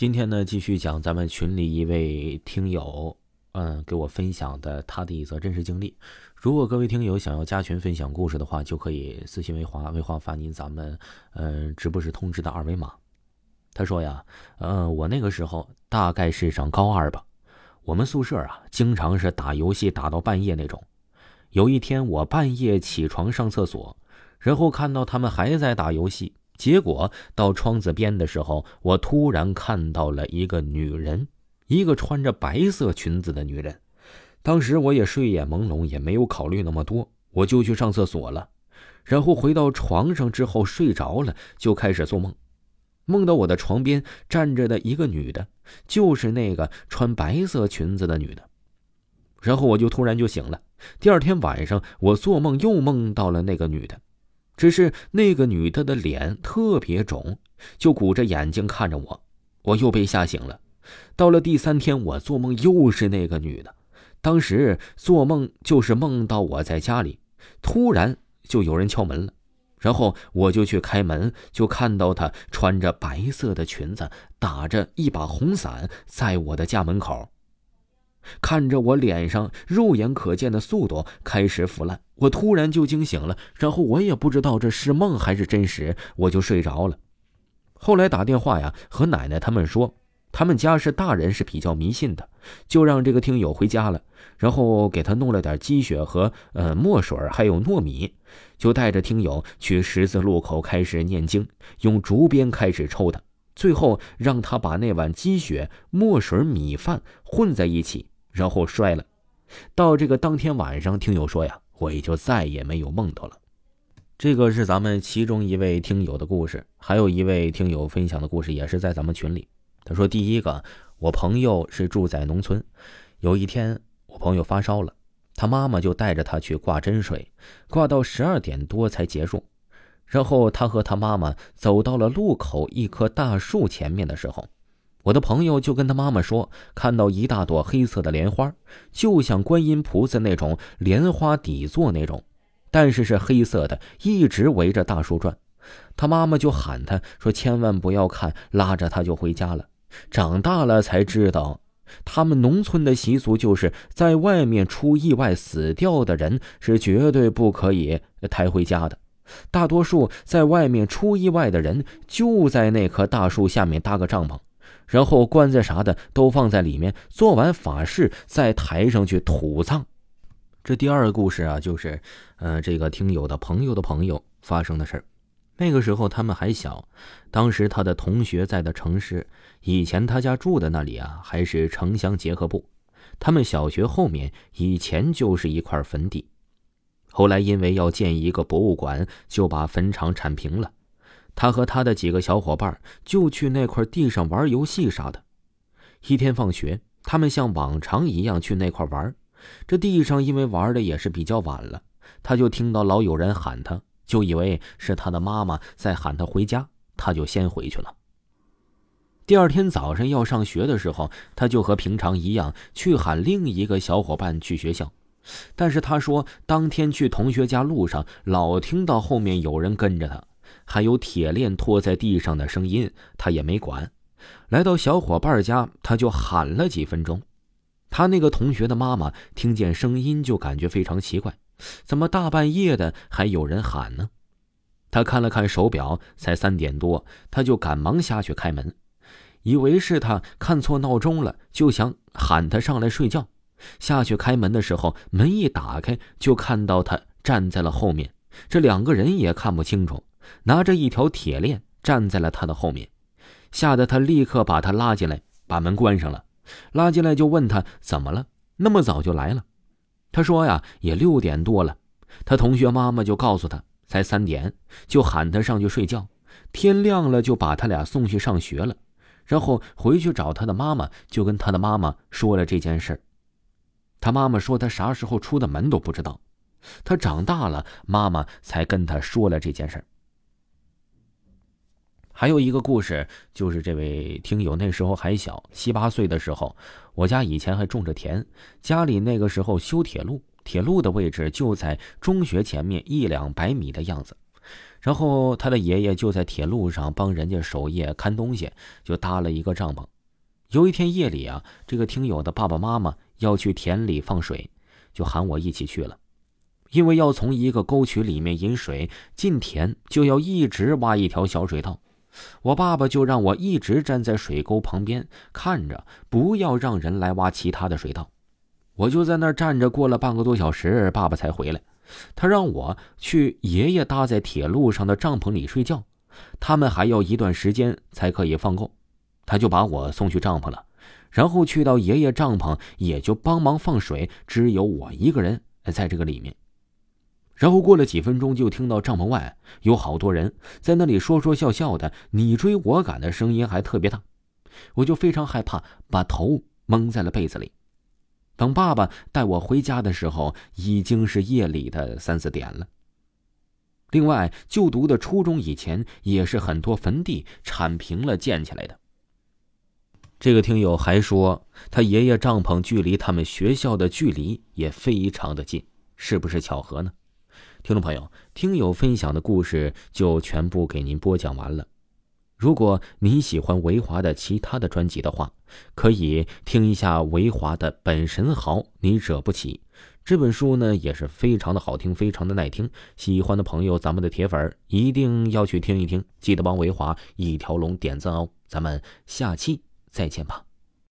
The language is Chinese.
今天呢，继续讲咱们群里一位听友，嗯，给我分享的他的一则真实经历。如果各位听友想要加群分享故事的话，就可以私信为华，为华发您咱们嗯直播时通知的二维码。他说呀，嗯，我那个时候大概是上高二吧，我们宿舍啊，经常是打游戏打到半夜那种。有一天我半夜起床上厕所，然后看到他们还在打游戏。结果到窗子边的时候，我突然看到了一个女人，一个穿着白色裙子的女人。当时我也睡眼朦胧，也没有考虑那么多，我就去上厕所了。然后回到床上之后睡着了，就开始做梦，梦到我的床边站着的一个女的，就是那个穿白色裙子的女的。然后我就突然就醒了。第二天晚上，我做梦又梦到了那个女的。只是那个女的的脸特别肿，就鼓着眼睛看着我，我又被吓醒了。到了第三天，我做梦又是那个女的，当时做梦就是梦到我在家里，突然就有人敲门了，然后我就去开门，就看到她穿着白色的裙子，打着一把红伞，在我的家门口。看着我脸上肉眼可见的速度开始腐烂，我突然就惊醒了，然后我也不知道这是梦还是真实，我就睡着了。后来打电话呀，和奶奶他们说，他们家是大人是比较迷信的，就让这个听友回家了，然后给他弄了点鸡血和呃墨水，还有糯米，就带着听友去十字路口开始念经，用竹鞭开始抽他，最后让他把那碗鸡血、墨水、米饭混在一起。然后摔了，到这个当天晚上，听友说呀，我也就再也没有梦到了。这个是咱们其中一位听友的故事，还有一位听友分享的故事也是在咱们群里。他说，第一个，我朋友是住在农村，有一天我朋友发烧了，他妈妈就带着他去挂针水，挂到十二点多才结束。然后他和他妈妈走到了路口一棵大树前面的时候。我的朋友就跟他妈妈说，看到一大朵黑色的莲花，就像观音菩萨那种莲花底座那种，但是是黑色的，一直围着大树转。他妈妈就喊他说：“千万不要看！”拉着他就回家了。长大了才知道，他们农村的习俗就是在外面出意外死掉的人是绝对不可以抬回家的。大多数在外面出意外的人就在那棵大树下面搭个帐篷。然后棺材啥的都放在里面，做完法事再抬上去土葬。这第二个故事啊，就是，呃，这个听友的朋友的朋友发生的事儿。那个时候他们还小，当时他的同学在的城市，以前他家住的那里啊，还是城乡结合部。他们小学后面以前就是一块坟地，后来因为要建一个博物馆，就把坟场铲平了。他和他的几个小伙伴就去那块地上玩游戏啥的。一天放学，他们像往常一样去那块玩。这地上因为玩的也是比较晚了，他就听到老有人喊他，就以为是他的妈妈在喊他回家，他就先回去了。第二天早上要上学的时候，他就和平常一样去喊另一个小伙伴去学校，但是他说当天去同学家路上老听到后面有人跟着他。还有铁链拖在地上的声音，他也没管。来到小伙伴家，他就喊了几分钟。他那个同学的妈妈听见声音，就感觉非常奇怪，怎么大半夜的还有人喊呢？他看了看手表，才三点多，他就赶忙下去开门，以为是他看错闹钟了，就想喊他上来睡觉。下去开门的时候，门一打开，就看到他站在了后面，这两个人也看不清楚。拿着一条铁链站在了他的后面，吓得他立刻把他拉进来，把门关上了。拉进来就问他怎么了，那么早就来了。他说呀，也六点多了。他同学妈妈就告诉他，才三点，就喊他上去睡觉。天亮了就把他俩送去上学了，然后回去找他的妈妈，就跟他的妈妈说了这件事儿他妈妈说他啥时候出的门都不知道，他长大了，妈妈才跟他说了这件事儿还有一个故事，就是这位听友那时候还小，七八岁的时候，我家以前还种着田，家里那个时候修铁路，铁路的位置就在中学前面一两百米的样子。然后他的爷爷就在铁路上帮人家守夜看东西，就搭了一个帐篷。有一天夜里啊，这个听友的爸爸妈妈要去田里放水，就喊我一起去了。因为要从一个沟渠里面引水进田，就要一直挖一条小水道。我爸爸就让我一直站在水沟旁边看着，不要让人来挖其他的水道。我就在那儿站着，过了半个多小时，爸爸才回来。他让我去爷爷搭在铁路上的帐篷里睡觉，他们还要一段时间才可以放够。他就把我送去帐篷了，然后去到爷爷帐篷，也就帮忙放水，只有我一个人在这个里面。然后过了几分钟，就听到帐篷外有好多人在那里说说笑笑的，你追我赶的声音还特别大，我就非常害怕，把头蒙在了被子里。等爸爸带我回家的时候，已经是夜里的三四点了。另外，就读的初中以前也是很多坟地铲平了建起来的。这个听友还说，他爷爷帐篷距离他们学校的距离也非常的近，是不是巧合呢？听众朋友，听友分享的故事就全部给您播讲完了。如果您喜欢维华的其他的专辑的话，可以听一下维华的《本神豪你惹不起》这本书呢，也是非常的好听，非常的耐听。喜欢的朋友，咱们的铁粉一定要去听一听，记得帮维华一条龙点赞哦。咱们下期。再见吧。